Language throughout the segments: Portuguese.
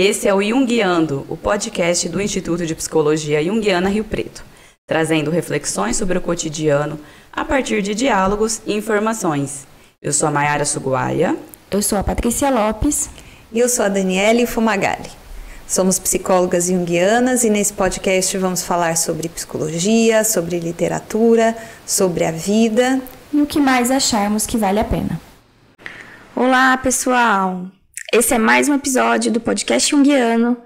Esse é o Jungiando, o podcast do Instituto de Psicologia Jungiana Rio Preto, trazendo reflexões sobre o cotidiano a partir de diálogos e informações. Eu sou a Mayara Suguaia. Eu sou a Patrícia Lopes. E eu sou a Daniele Fumagalli. Somos psicólogas junguianas e nesse podcast vamos falar sobre psicologia, sobre literatura, sobre a vida e o que mais acharmos que vale a pena. Olá, pessoal! Esse é mais um episódio do podcast Junguiano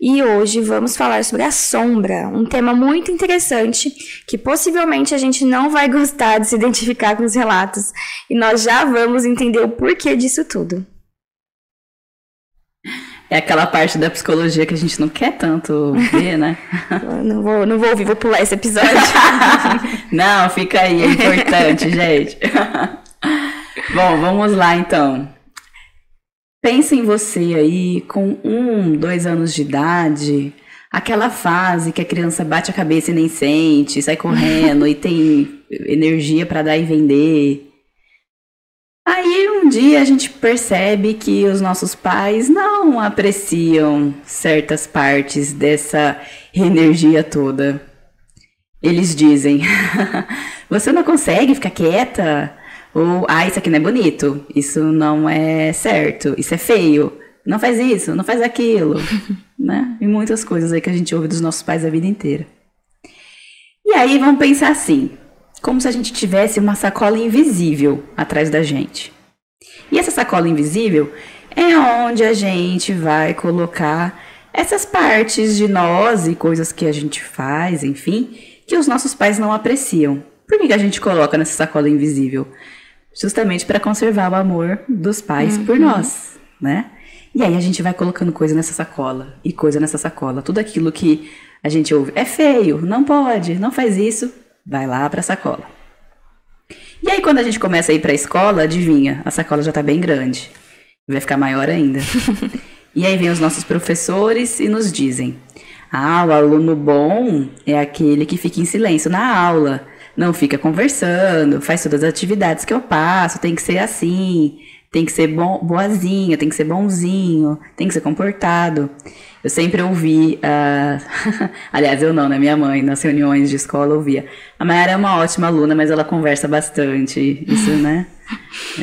e hoje vamos falar sobre a sombra, um tema muito interessante que possivelmente a gente não vai gostar de se identificar com os relatos e nós já vamos entender o porquê disso tudo. É aquela parte da psicologia que a gente não quer tanto ver, né? não, vou, não vou ouvir, vou pular esse episódio. não, fica aí, é importante, gente. Bom, vamos lá então. Pense em você aí com um, dois anos de idade, aquela fase que a criança bate a cabeça e nem sente, sai correndo e tem energia para dar e vender. Aí um dia a gente percebe que os nossos pais não apreciam certas partes dessa energia toda. Eles dizem: Você não consegue ficar quieta? Ou, ah, isso aqui não é bonito, isso não é certo, isso é feio, não faz isso, não faz aquilo, né? E muitas coisas aí que a gente ouve dos nossos pais a vida inteira. E aí vamos pensar assim, como se a gente tivesse uma sacola invisível atrás da gente. E essa sacola invisível é onde a gente vai colocar essas partes de nós e coisas que a gente faz, enfim, que os nossos pais não apreciam. Por que, que a gente coloca nessa sacola invisível? Justamente para conservar o amor dos pais uhum. por nós, né? E aí a gente vai colocando coisa nessa sacola e coisa nessa sacola. Tudo aquilo que a gente ouve é feio, não pode, não faz isso, vai lá para a sacola. E aí quando a gente começa a ir para a escola, adivinha, a sacola já está bem grande. Vai ficar maior ainda. e aí vem os nossos professores e nos dizem: "Ah, o aluno bom é aquele que fica em silêncio na aula." Não fica conversando, faz todas as atividades que eu passo, tem que ser assim, tem que ser bom, boazinha, tem que ser bonzinho, tem que ser comportado. Eu sempre ouvi, uh... aliás, eu não, né? Minha mãe, nas reuniões de escola, ouvia. A Mayara é uma ótima aluna, mas ela conversa bastante. Isso, né?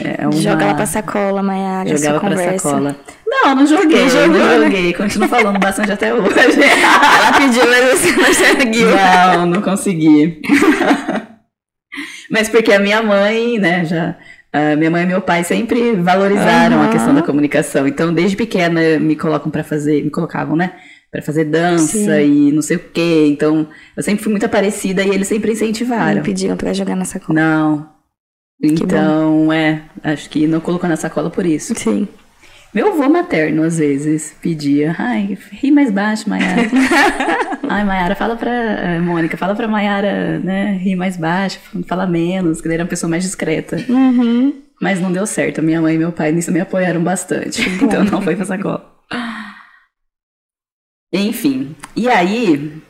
É uma... Joga ela pra sacola, Mayara. Jogava pra sacola. Não, não joguei, Jogou, não joguei. Continuo falando bastante até hoje. ela pediu, mas você não conseguiu. Não, não consegui. mas porque a minha mãe, né, já minha mãe e meu pai sempre valorizaram uhum. a questão da comunicação. Então, desde pequena, me colocam para fazer, me colocavam, né? Para fazer dança Sim. e não sei o quê. Então, eu sempre fui muito parecida e eles sempre incentivaram. Não pediram para jogar na sacola. Não. Então, é, acho que não colocou na sacola por isso. Sim. Meu avô materno, às vezes, pedia. Ai, ri mais baixo, Mayara. Ai, Mayara, fala pra. Eh, Mônica, fala pra Mayara, né? Rir mais baixo, fala menos, que ele era uma pessoa mais discreta. Uhum. Mas não deu certo. Minha mãe e meu pai nisso me apoiaram bastante. Então não foi pra sacola. Enfim. E aí,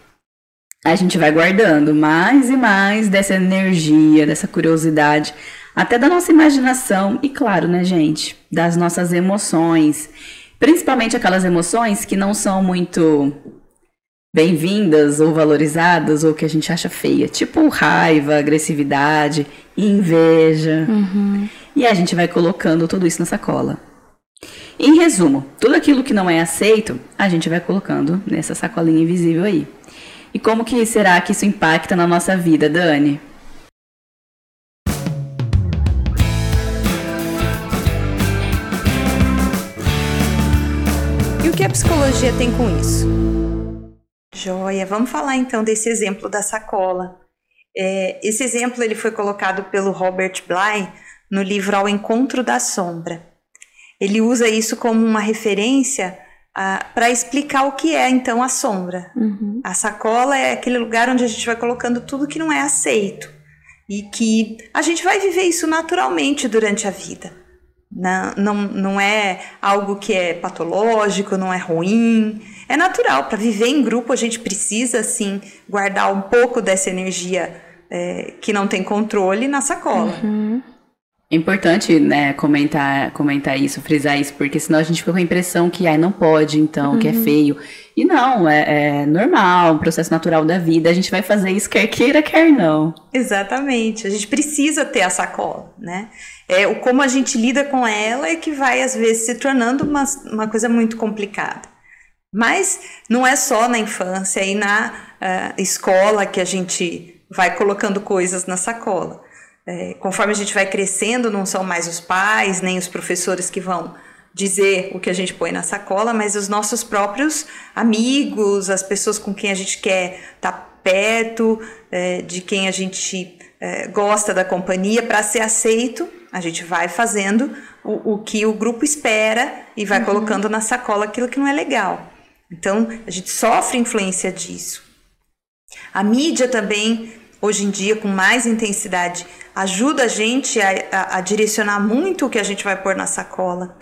a gente vai guardando mais e mais dessa energia, dessa curiosidade até da nossa imaginação e, claro, né, gente, das nossas emoções, principalmente aquelas emoções que não são muito bem-vindas ou valorizadas ou que a gente acha feia, tipo raiva, agressividade, inveja. Uhum. E a gente vai colocando tudo isso na sacola. Em resumo, tudo aquilo que não é aceito, a gente vai colocando nessa sacolinha invisível aí. E como que será que isso impacta na nossa vida, Dani? Que a psicologia tem com isso? Joia, vamos falar então desse exemplo da sacola. É, esse exemplo ele foi colocado pelo Robert Bly no livro Ao Encontro da Sombra. Ele usa isso como uma referência para explicar o que é então a sombra. Uhum. A sacola é aquele lugar onde a gente vai colocando tudo que não é aceito e que a gente vai viver isso naturalmente durante a vida. Não, não, não é algo que é patológico, não é ruim. É natural. Para viver em grupo, a gente precisa, assim, guardar um pouco dessa energia é, que não tem controle na sacola. Uhum. É importante, né, comentar, comentar isso, frisar isso, porque senão a gente fica com a impressão que ai, não pode, então, uhum. que é uhum. feio. E não, é, é, normal, um processo natural da vida. A gente vai fazer isso quer queira, quer não. Exatamente. A gente precisa ter a sacola, né? É, o como a gente lida com ela é que vai, às vezes, se tornando uma, uma coisa muito complicada. Mas não é só na infância e na uh, escola que a gente vai colocando coisas na sacola. É, conforme a gente vai crescendo, não são mais os pais nem os professores que vão dizer o que a gente põe na sacola, mas os nossos próprios amigos, as pessoas com quem a gente quer estar tá perto, é, de quem a gente é, gosta da companhia, para ser aceito, a gente vai fazendo o, o que o grupo espera e vai uhum. colocando na sacola aquilo que não é legal. Então, a gente sofre influência disso. A mídia também hoje em dia com mais intensidade, ajuda a gente a, a, a direcionar muito o que a gente vai pôr na sacola.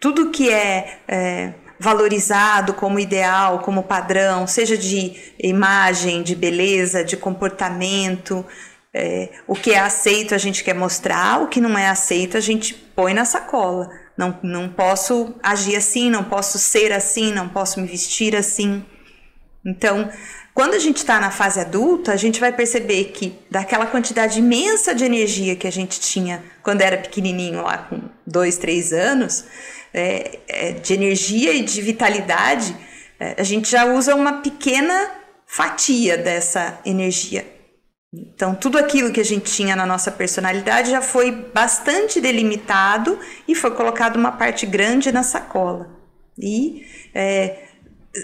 Tudo que é, é valorizado como ideal, como padrão, seja de imagem, de beleza, de comportamento, é, o que é aceito a gente quer mostrar, o que não é aceito a gente põe na sacola. Não, não posso agir assim, não posso ser assim, não posso me vestir assim. Então, quando a gente está na fase adulta, a gente vai perceber que daquela quantidade imensa de energia que a gente tinha quando era pequenininho, lá com dois, três anos, é, é, de energia e de vitalidade, é, a gente já usa uma pequena fatia dessa energia. Então, tudo aquilo que a gente tinha na nossa personalidade já foi bastante delimitado e foi colocado uma parte grande na sacola. E é,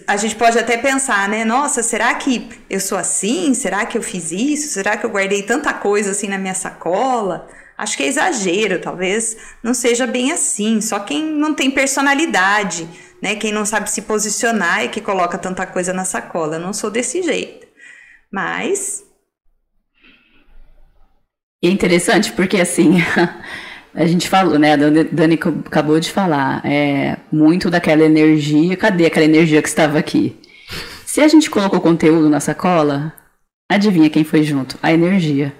a gente pode até pensar, né? Nossa, será que eu sou assim? Será que eu fiz isso? Será que eu guardei tanta coisa assim na minha sacola? Acho que é exagero, talvez não seja bem assim. Só quem não tem personalidade, né? Quem não sabe se posicionar é que coloca tanta coisa na sacola. Eu não sou desse jeito. Mas. É interessante porque assim. A gente falou, né? A Dani acabou de falar. É muito daquela energia. Cadê aquela energia que estava aqui? Se a gente colocou conteúdo na sacola, adivinha quem foi junto? A energia.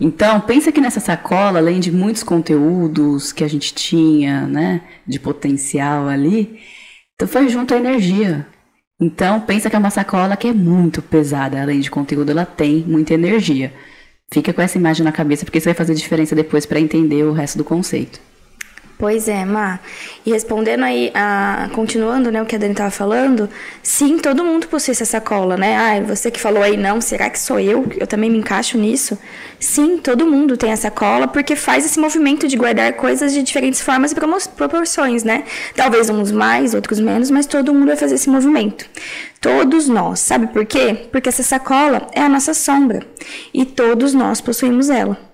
Então, pensa que nessa sacola, além de muitos conteúdos que a gente tinha, né, de potencial ali, então foi junto a energia. Então, pensa que é uma sacola que é muito pesada, além de conteúdo, ela tem muita energia. Fica com essa imagem na cabeça, porque isso vai fazer diferença depois para entender o resto do conceito. Pois é, Má. E respondendo aí, a, continuando né, o que a Dani estava falando, sim, todo mundo possui essa sacola, né? Ah, você que falou aí, não, será que sou eu? Eu também me encaixo nisso? Sim, todo mundo tem essa sacola porque faz esse movimento de guardar coisas de diferentes formas e proporções, né? Talvez uns mais, outros menos, mas todo mundo vai fazer esse movimento. Todos nós. Sabe por quê? Porque essa sacola é a nossa sombra e todos nós possuímos ela.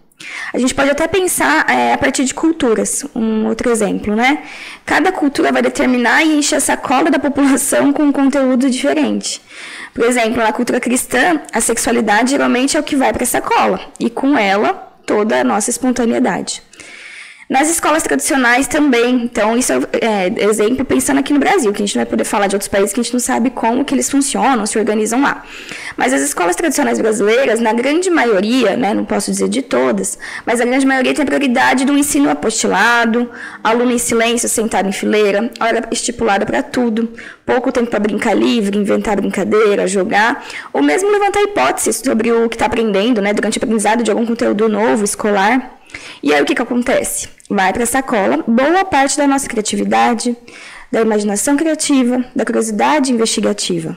A gente pode até pensar é, a partir de culturas, um outro exemplo, né? Cada cultura vai determinar e encher a sacola da população com um conteúdo diferente. Por exemplo, na cultura cristã, a sexualidade geralmente é o que vai para a sacola, e com ela, toda a nossa espontaneidade. Nas escolas tradicionais também, então isso é, é, exemplo pensando aqui no Brasil, que a gente não vai poder falar de outros países que a gente não sabe como que eles funcionam, se organizam lá. Mas as escolas tradicionais brasileiras, na grande maioria, né, não posso dizer de todas, mas a grande maioria tem a prioridade do ensino apostilado, aluno em silêncio, sentado em fileira, hora estipulada para tudo, pouco tempo para brincar livre, inventar brincadeira, jogar, ou mesmo levantar hipóteses sobre o que está aprendendo, né, durante o aprendizado de algum conteúdo novo, escolar. E aí o que, que acontece? Vai para a sacola boa parte da nossa criatividade, da imaginação criativa, da curiosidade investigativa.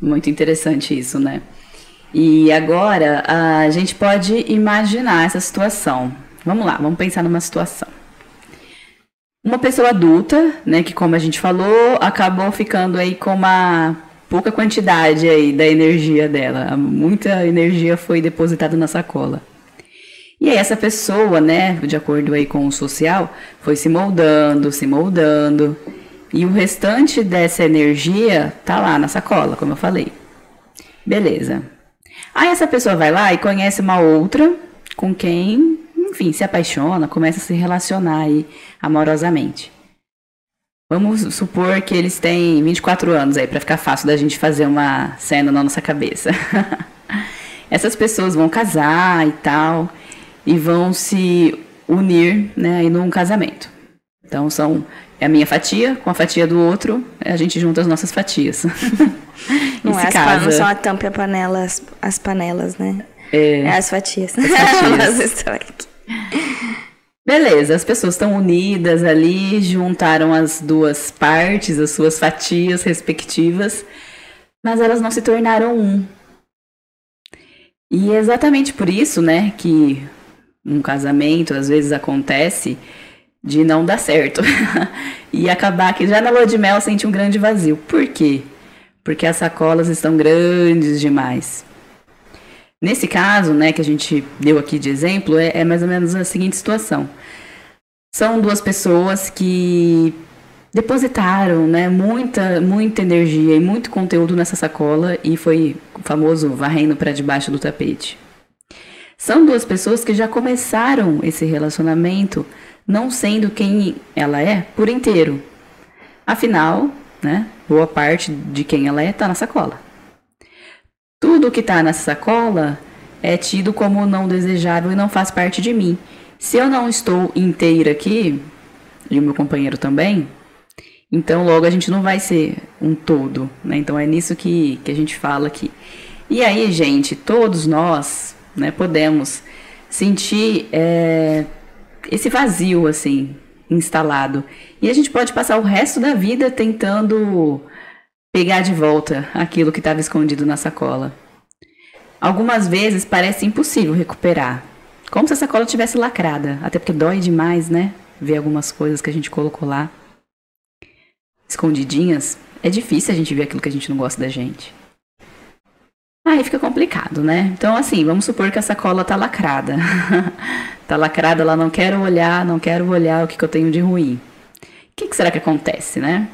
Muito interessante isso, né? E agora a gente pode imaginar essa situação. Vamos lá, vamos pensar numa situação. Uma pessoa adulta, né, que como a gente falou, acabou ficando aí com uma pouca quantidade aí da energia dela. Muita energia foi depositada na sacola. E aí essa pessoa, né, de acordo aí com o social, foi se moldando, se moldando. E o restante dessa energia tá lá na sacola, como eu falei. Beleza. Aí essa pessoa vai lá e conhece uma outra com quem, enfim, se apaixona, começa a se relacionar aí amorosamente. Vamos supor que eles têm 24 anos aí, para ficar fácil da gente fazer uma cena na nossa cabeça. Essas pessoas vão casar e tal e vão se unir, né, aí num casamento. Então são é a minha fatia com a fatia do outro, a gente junta as nossas fatias. não, é as casa. não são a tampa e a panela, as, as panelas, né? É, é as fatias. As fatias. Beleza, as pessoas estão unidas ali, juntaram as duas partes, as suas fatias respectivas, mas elas não se tornaram um. E é exatamente por isso, né, que um casamento às vezes acontece de não dar certo e acabar que já na lua de mel sente um grande vazio. Por quê? Porque as sacolas estão grandes demais. Nesse caso, né, que a gente deu aqui de exemplo, é, é mais ou menos a seguinte situação. São duas pessoas que depositaram, né, muita, muita energia e muito conteúdo nessa sacola e foi o famoso varrendo para debaixo do tapete. São duas pessoas que já começaram esse relacionamento não sendo quem ela é por inteiro. Afinal, né, boa parte de quem ela é está na sacola. Tudo que está nessa sacola é tido como não desejável e não faz parte de mim. Se eu não estou inteira aqui, e o meu companheiro também, então logo a gente não vai ser um todo, né? Então é nisso que, que a gente fala aqui. E aí, gente, todos nós né, podemos sentir é, esse vazio, assim, instalado. E a gente pode passar o resto da vida tentando pegar de volta aquilo que estava escondido na sacola. Algumas vezes parece impossível recuperar, como se a sacola tivesse lacrada, até porque dói demais, né? Ver algumas coisas que a gente colocou lá escondidinhas. É difícil a gente ver aquilo que a gente não gosta da gente. Aí fica complicado, né? Então, assim, vamos supor que a sacola tá lacrada. tá lacrada, ela não quero olhar, não quero olhar o que, que eu tenho de ruim. O que, que será que acontece, né?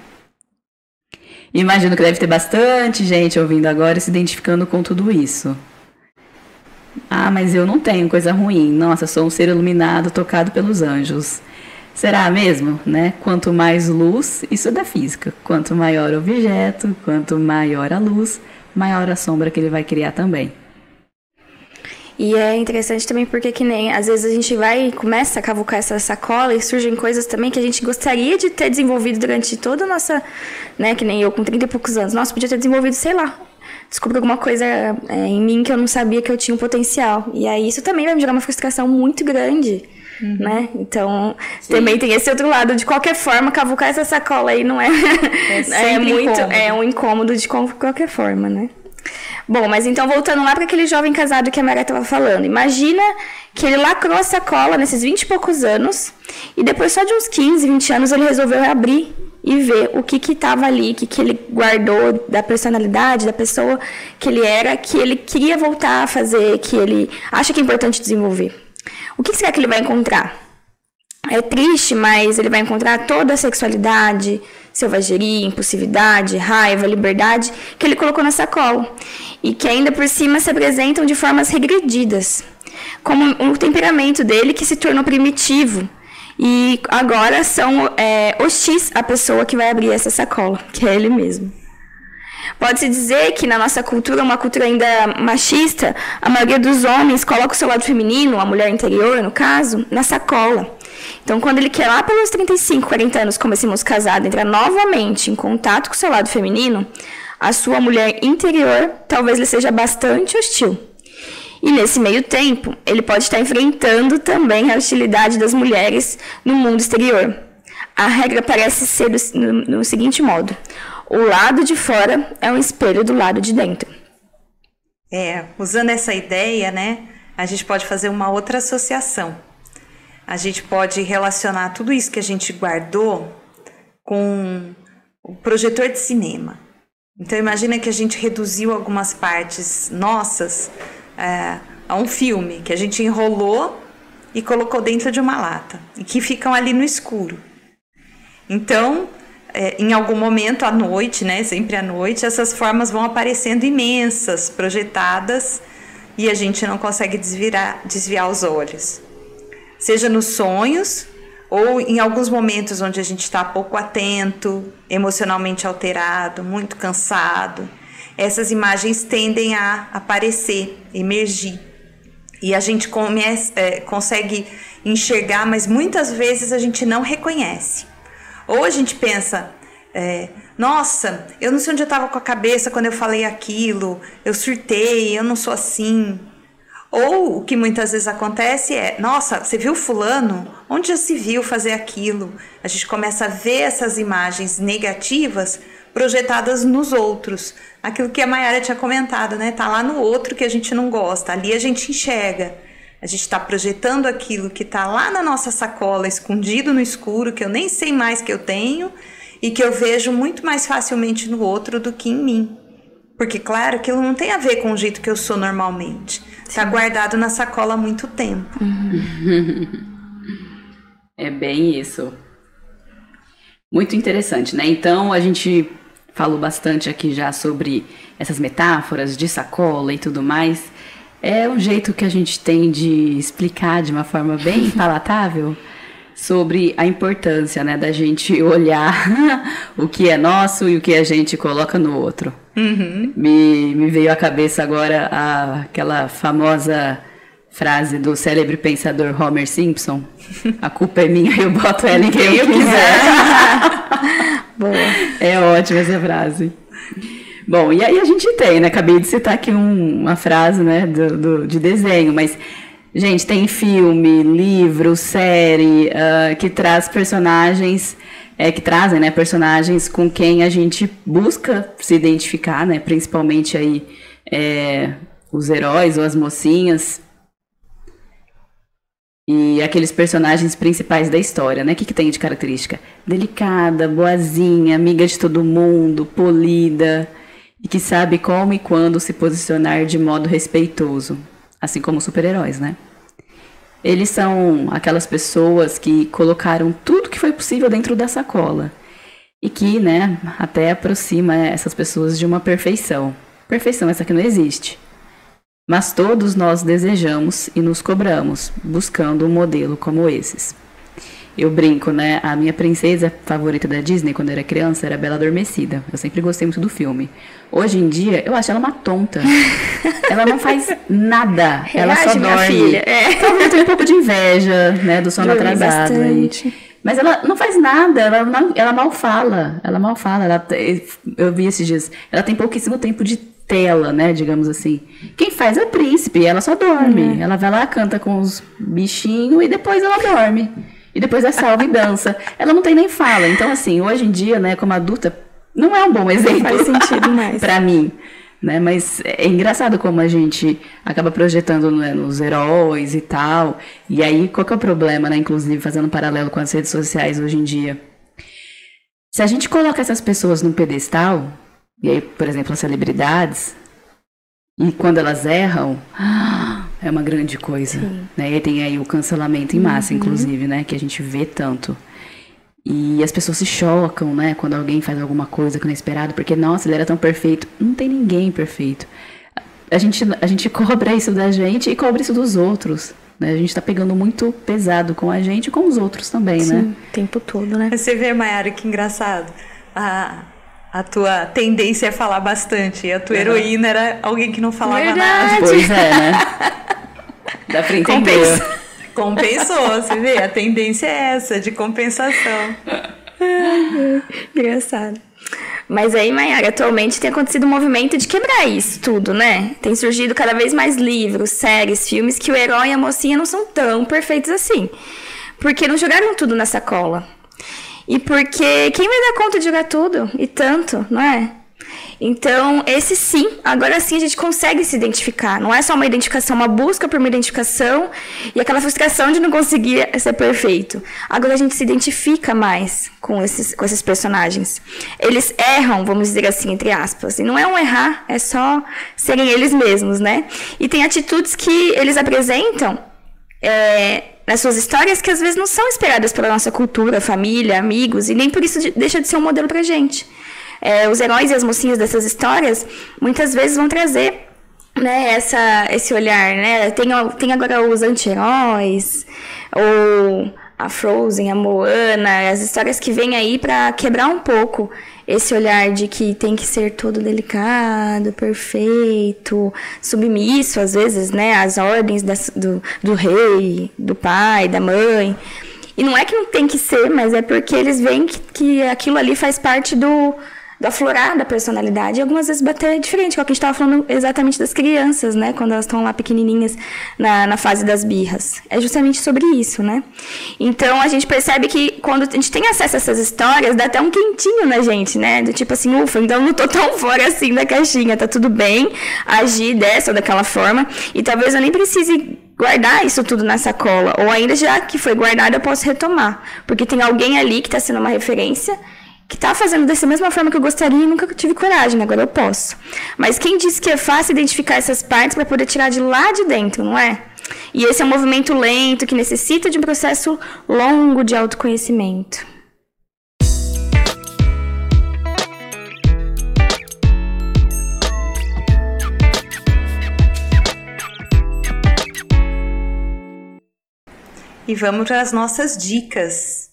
Imagino que deve ter bastante gente ouvindo agora e se identificando com tudo isso. Ah, mas eu não tenho coisa ruim. Nossa, sou um ser iluminado, tocado pelos anjos. Será mesmo, né? Quanto mais luz, isso é da física. Quanto maior o objeto, quanto maior a luz, maior a sombra que ele vai criar também. E é interessante também porque que nem às vezes a gente vai e começa a cavucar essa sacola e surgem coisas também que a gente gostaria de ter desenvolvido durante toda a nossa, né, que nem eu com 30 e poucos anos. Nossa, podia ter desenvolvido, sei lá, descobri alguma coisa é, em mim que eu não sabia que eu tinha um potencial. E aí isso também vai me gerar uma frustração muito grande. Uhum. Né? Então, Sim. também tem esse outro lado. De qualquer forma, cavucar essa sacola aí não é, é, é muito. Incômodo. É um incômodo de qualquer forma, né? Bom, mas então voltando lá para aquele jovem casado que a Maria estava falando. Imagina que ele lacrou a sacola nesses 20 e poucos anos e depois só de uns 15, 20 anos ele resolveu abrir e ver o que que estava ali, o que que ele guardou da personalidade da pessoa que ele era, que ele queria voltar a fazer, que ele acha que é importante desenvolver. O que será que ele vai encontrar? É triste, mas ele vai encontrar toda a sexualidade, selvageria, impulsividade, raiva, liberdade que ele colocou na sacola e que ainda por cima se apresentam de formas regredidas, como o temperamento dele que se tornou primitivo e agora são é, hostis à pessoa que vai abrir essa sacola, que é ele mesmo. Pode-se dizer que na nossa cultura, uma cultura ainda machista, a maioria dos homens coloca o seu lado feminino, a mulher interior, no caso, na sacola. Então, quando ele quer lá pelos 35, 40 anos, como esse moço casado, entrar novamente em contato com o seu lado feminino, a sua mulher interior talvez lhe seja bastante hostil. E nesse meio tempo, ele pode estar enfrentando também a hostilidade das mulheres no mundo exterior. A regra parece ser do, no, no seguinte modo: o lado de fora é um espelho do lado de dentro. É, usando essa ideia, né, a gente pode fazer uma outra associação. A gente pode relacionar tudo isso que a gente guardou com o projetor de cinema. Então imagina que a gente reduziu algumas partes nossas é, a um filme que a gente enrolou e colocou dentro de uma lata e que ficam ali no escuro. Então, é, em algum momento à noite, né, sempre à noite, essas formas vão aparecendo imensas, projetadas e a gente não consegue desviar, desviar os olhos. Seja nos sonhos ou em alguns momentos onde a gente está pouco atento, emocionalmente alterado, muito cansado essas imagens tendem a aparecer, emergir. E a gente comece, é, consegue enxergar, mas muitas vezes a gente não reconhece. Ou a gente pensa, é, nossa, eu não sei onde eu estava com a cabeça quando eu falei aquilo, eu surtei, eu não sou assim. Ou o que muitas vezes acontece é, nossa, você viu fulano? Onde já se viu fazer aquilo? A gente começa a ver essas imagens negativas projetadas nos outros. Aquilo que a Mayara tinha comentado, né? Tá lá no outro que a gente não gosta. Ali a gente enxerga. A gente está projetando aquilo que está lá na nossa sacola, escondido no escuro, que eu nem sei mais que eu tenho e que eu vejo muito mais facilmente no outro do que em mim. Porque, claro, aquilo não tem a ver com o jeito que eu sou normalmente. Está guardado na sacola há muito tempo. Uhum. é bem isso. Muito interessante, né? Então, a gente falou bastante aqui já sobre essas metáforas de sacola e tudo mais. É um jeito que a gente tem de explicar de uma forma bem palatável sobre a importância, né, da gente olhar o que é nosso e o que a gente coloca no outro. Uhum. Me, me veio à cabeça agora a, aquela famosa frase do célebre pensador Homer Simpson: A culpa é minha, eu boto ela em quem eu quiser. Boa. É ótima essa frase. Bom, e aí a gente tem, né? Acabei de citar aqui um, uma frase, né, do, do, de desenho, mas Gente, tem filme, livro, série uh, que traz personagens, é, que trazem né, personagens com quem a gente busca se identificar, né? Principalmente aí é, os heróis ou as mocinhas. E aqueles personagens principais da história, né? O que, que tem de característica? Delicada, boazinha, amiga de todo mundo, polida e que sabe como e quando se posicionar de modo respeitoso assim como super-heróis, né? Eles são aquelas pessoas que colocaram tudo que foi possível dentro da sacola e que, né, até aproxima essas pessoas de uma perfeição. Perfeição essa que não existe. Mas todos nós desejamos e nos cobramos buscando um modelo como esses. Eu brinco, né? A minha princesa favorita da Disney quando eu era criança era Bela Adormecida. Eu sempre gostei muito do filme. Hoje em dia, eu acho ela uma tonta. ela não faz nada. Reage, ela só dorme. Filha. É. Eu tenho um pouco de inveja, né? Do sono Dormi atrasado. Aí. Mas ela não faz nada, ela, não, ela mal fala. Ela mal fala. Ela, eu vi esses dias. Ela tem pouquíssimo tempo de tela, né? Digamos assim. Quem faz é o príncipe, ela só dorme. Uhum. Ela vai lá, canta com os bichinhos e depois ela dorme. E depois é salva e dança. Ela não tem nem fala. Então, assim, hoje em dia, né, como adulta, não é um bom exemplo. Faz sentido mais. pra mim. Né? Mas é engraçado como a gente acaba projetando né, nos heróis e tal. E aí, qual que é o problema, né? Inclusive, fazendo um paralelo com as redes sociais hoje em dia. Se a gente coloca essas pessoas num pedestal, e aí, por exemplo, as celebridades, e quando elas erram, é uma grande coisa. Né? E tem aí o cancelamento em massa, uhum. inclusive, né? Que a gente vê tanto. E as pessoas se chocam, né? Quando alguém faz alguma coisa que não é esperado, porque, nossa, ele era tão perfeito. Não tem ninguém perfeito. A gente, a gente cobra isso da gente e cobra isso dos outros. Né? A gente tá pegando muito pesado com a gente e com os outros também, Sim, né? o tempo todo, né? Você vê, Mayara, que engraçado. A, a tua tendência é falar bastante. E a tua uhum. heroína era alguém que não falava Verdade. nada. Pois é, né? Dá pra entender. Compensa. Compensou, você vê? A tendência é essa, de compensação. Engraçado. Mas aí, Mayara, atualmente tem acontecido um movimento de quebrar isso tudo, né? Tem surgido cada vez mais livros, séries, filmes que o herói e a mocinha não são tão perfeitos assim. Porque não jogaram tudo na sacola. E porque quem vai dar conta de jogar tudo? E tanto, não é? Então, esse sim, agora sim a gente consegue se identificar. Não é só uma identificação, uma busca por uma identificação e aquela frustração de não conseguir ser perfeito. Agora a gente se identifica mais com esses, com esses personagens. Eles erram, vamos dizer assim, entre aspas. E não é um errar, é só serem eles mesmos, né? E tem atitudes que eles apresentam. É, nas suas histórias que às vezes não são esperadas pela nossa cultura, família, amigos, e nem por isso deixa de ser um modelo pra gente. É, os heróis e as mocinhas dessas histórias muitas vezes vão trazer né, essa, esse olhar, né? Tem, tem agora os anti-heróis, ou a Frozen, a Moana, as histórias que vêm aí para quebrar um pouco esse olhar de que tem que ser todo delicado, perfeito, submisso, às vezes, né, às ordens do, do rei, do pai, da mãe. E não é que não tem que ser, mas é porque eles veem que, que aquilo ali faz parte do, do aflorar da personalidade. E algumas vezes bater diferente, que é o que a gente estava falando exatamente das crianças, né? Quando elas estão lá pequenininhas na, na fase das birras. É justamente sobre isso, né? Então a gente percebe que quando a gente tem acesso a essas histórias, dá até um quentinho na gente, né? Do tipo assim, ufa, então não tô tão fora assim da caixinha, tá tudo bem agir dessa ou daquela forma. E talvez eu nem precise guardar isso tudo na sacola. Ou ainda já que foi guardado, eu posso retomar. Porque tem alguém ali que está sendo uma referência que tá fazendo dessa mesma forma que eu gostaria e nunca tive coragem, agora eu posso. Mas quem disse que é fácil identificar essas partes para poder tirar de lá de dentro, não é? E esse é um movimento lento que necessita de um processo longo de autoconhecimento. E vamos para as nossas dicas.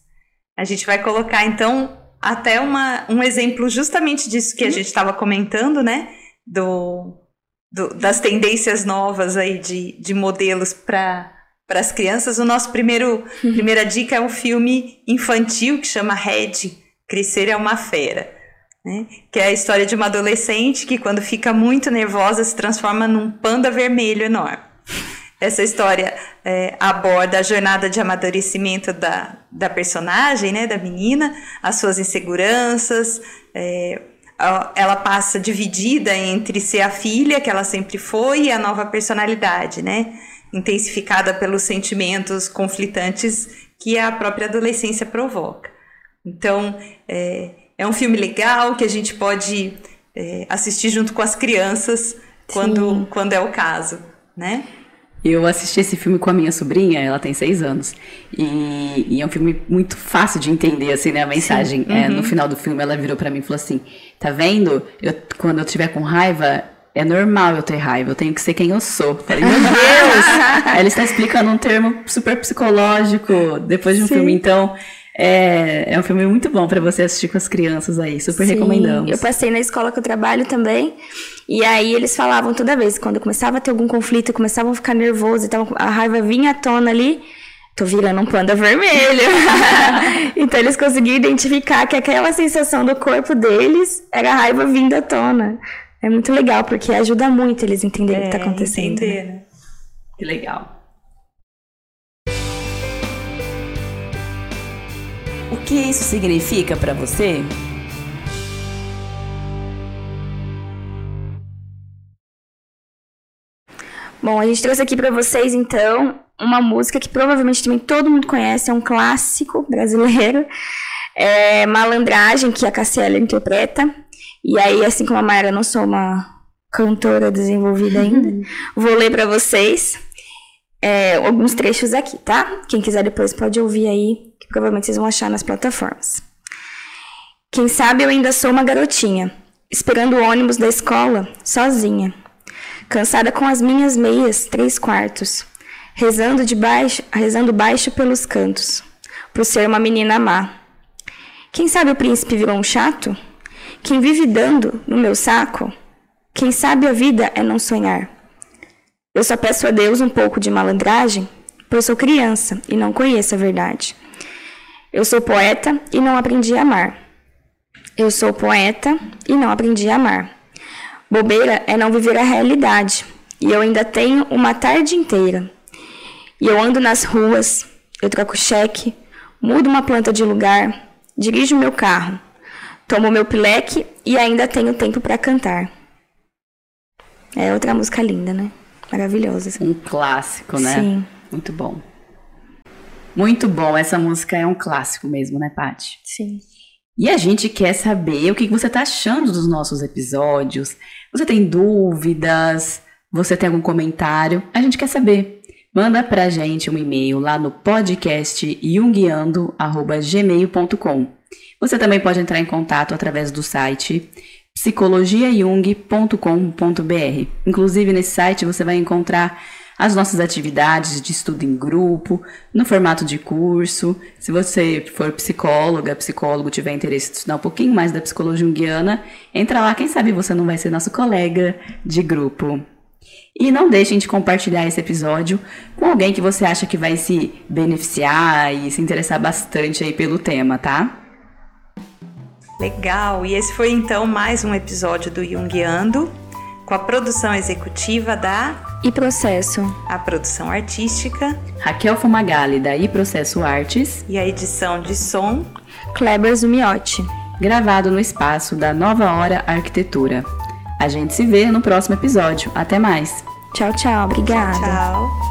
A gente vai colocar então até uma, um exemplo justamente disso que a gente estava comentando, né? Do, do, das tendências novas aí de, de modelos para para as crianças. O nosso primeiro primeira dica é um filme infantil que chama Red, Crescer é uma Fera. Né? Que é a história de uma adolescente que, quando fica muito nervosa, se transforma num panda vermelho enorme. Essa história é, aborda a jornada de amadurecimento da, da personagem, né, da menina, as suas inseguranças. É, ela passa dividida entre ser a filha, que ela sempre foi, e a nova personalidade, né? Intensificada pelos sentimentos conflitantes que a própria adolescência provoca. Então, é, é um filme legal que a gente pode é, assistir junto com as crianças quando, quando é o caso, né? Eu assisti esse filme com a minha sobrinha, ela tem seis anos. E, e é um filme muito fácil de entender, assim, né? A mensagem. Uhum. É, no final do filme, ela virou para mim e falou assim: Tá vendo? Eu, quando eu tiver com raiva, é normal eu ter raiva, eu tenho que ser quem eu sou. Falei, meu Deus! Aí ele está explicando um termo super psicológico depois de um Sim. filme. Então, é, é um filme muito bom para você assistir com as crianças aí, super Sim, recomendamos. Eu passei na escola que eu trabalho também, e aí eles falavam toda vez, quando começava a ter algum conflito, começavam a ficar nervoso, então a raiva vinha à tona ali, tô virando um panda vermelho. então eles conseguiam identificar que aquela sensação do corpo deles era a raiva vindo à tona. É muito legal, porque ajuda muito eles entenderem é, o que tá é, acontecendo. Entender, né? Que legal. Que isso significa para você? Bom, a gente trouxe aqui para vocês então uma música que provavelmente também todo mundo conhece, é um clássico brasileiro, é Malandragem, que a Cassiela interpreta. E aí, assim como a Mayra, não sou uma cantora desenvolvida ainda, vou ler para vocês é, alguns trechos aqui, tá? Quem quiser depois pode ouvir aí provavelmente vocês vão achar nas plataformas. Quem sabe eu ainda sou uma garotinha, esperando o ônibus da escola, sozinha, cansada com as minhas meias, três quartos, rezando de baixo, rezando baixo pelos cantos, por ser uma menina má. Quem sabe o príncipe virou um chato? Quem vive dando no meu saco? Quem sabe a vida é não sonhar? Eu só peço a Deus um pouco de malandragem, pois sou criança e não conheço a verdade. Eu sou poeta e não aprendi a amar. Eu sou poeta e não aprendi a amar. Bobeira é não viver a realidade. E eu ainda tenho uma tarde inteira. E eu ando nas ruas, eu troco cheque, mudo uma planta de lugar, dirijo meu carro, tomo meu pileque e ainda tenho tempo para cantar. É outra música linda, né? Maravilhosa. Um clássico, né? Sim. Muito bom. Muito bom, essa música é um clássico mesmo, né, Paty? Sim. E a gente quer saber o que você está achando dos nossos episódios. Você tem dúvidas? Você tem algum comentário? A gente quer saber. Manda pra gente um e-mail lá no podcast junguiando@gmail.com. Você também pode entrar em contato através do site psicologiajung.com.br. Inclusive nesse site você vai encontrar as nossas atividades de estudo em grupo, no formato de curso. Se você for psicóloga, psicólogo, tiver interesse em estudar um pouquinho mais da psicologia junguiana, entra lá, quem sabe você não vai ser nosso colega de grupo. E não deixem de compartilhar esse episódio com alguém que você acha que vai se beneficiar e se interessar bastante aí pelo tema, tá? Legal! E esse foi então mais um episódio do Jungiando, com a produção executiva da E processo. a produção artística Raquel Fumagalli, da I Processo Artes, e a edição de som. Kleber Zumiotti. gravado no espaço da Nova Hora Arquitetura. A gente se vê no próximo episódio. Até mais! Tchau, tchau. Obrigada. Tchau!